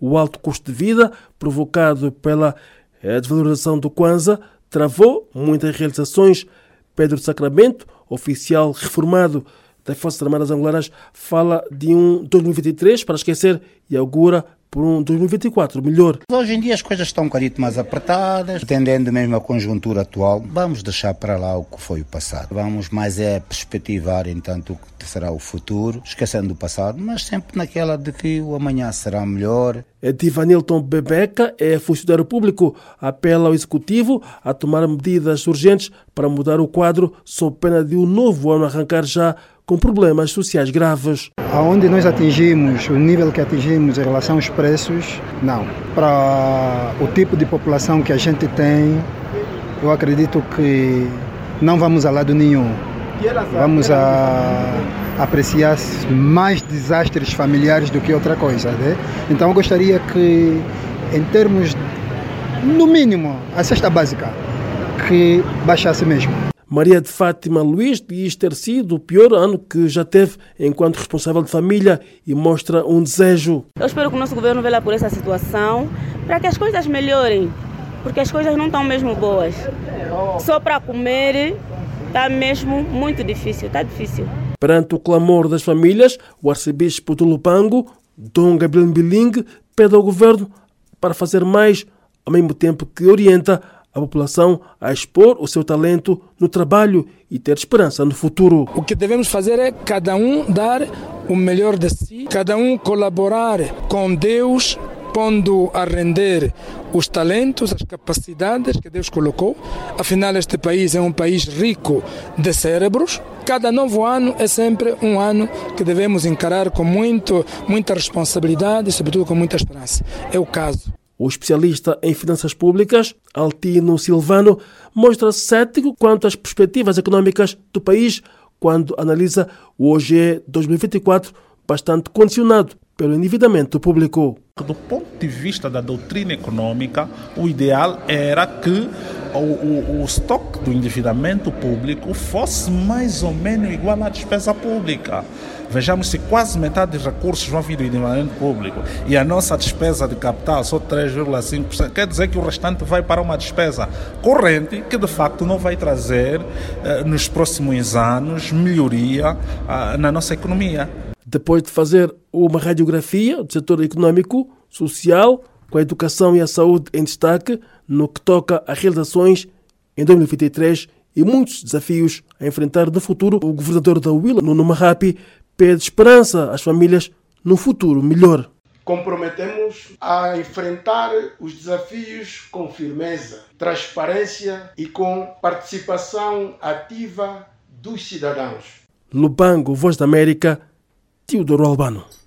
o alto custo de vida provocado pela eh, desvalorização do Kwanza travou muitas realizações. Pedro Sacramento, oficial reformado das Forças Armadas Angolanas, fala de um 2023 para esquecer e augura por um 2024 melhor. Hoje em dia as coisas estão um bocadinho mais apertadas, atendendo mesmo a conjuntura atual. Vamos deixar para lá o que foi o passado. Vamos mais é perspectivar, entanto, o que será o futuro, esquecendo o passado, mas sempre naquela de que o amanhã será melhor. Divanilton Bebeca é funcionário público, apela ao Executivo a tomar medidas urgentes para mudar o quadro, sob pena de um novo ano arrancar já com problemas sociais graves. Aonde nós atingimos, o nível que atingimos em relação aos preços, não. Para o tipo de população que a gente tem, eu acredito que não vamos a lado nenhum. Vamos a apreciar mais desastres familiares do que outra coisa. Né? Então eu gostaria que, em termos, no mínimo, a cesta básica, que baixasse mesmo. Maria de Fátima Luiz diz ter sido o pior ano que já teve enquanto responsável de família e mostra um desejo. Eu espero que o nosso governo vela por essa situação para que as coisas melhorem, porque as coisas não estão mesmo boas. Só para comer está mesmo muito difícil, está difícil. Perante o clamor das famílias, o arcebispo do Lupango, Dom Gabriel Mbiling, pede ao governo para fazer mais, ao mesmo tempo que orienta a população a expor o seu talento no trabalho e ter esperança no futuro. O que devemos fazer é cada um dar o melhor de si, cada um colaborar com Deus, pondo a render os talentos, as capacidades que Deus colocou. Afinal, este país é um país rico de cérebros. Cada novo ano é sempre um ano que devemos encarar com muito, muita responsabilidade e, sobretudo, com muita esperança. É o caso. O especialista em finanças públicas, Altino Silvano, mostra cético quanto às perspectivas econômicas do país quando analisa o OGE 2024, bastante condicionado pelo endividamento público. Do ponto de vista da doutrina econômica, o ideal era que o, o, o estoque do endividamento público fosse mais ou menos igual à despesa pública. Vejamos se quase metade dos recursos vão vir do endividamento público e a nossa despesa de capital só 3,5%. Quer dizer que o restante vai para uma despesa corrente que de facto não vai trazer eh, nos próximos anos melhoria ah, na nossa economia. Depois de fazer uma radiografia do setor econômico, social, com a educação e a saúde em destaque, no que toca a realizações em 2023 e muitos desafios a enfrentar no futuro, o governador da Willa, Nuno Marrapi, pede esperança às famílias no futuro melhor. Comprometemos a enfrentar os desafios com firmeza, transparência e com participação ativa dos cidadãos. Lubango, Voz da América, Teodoro Albano.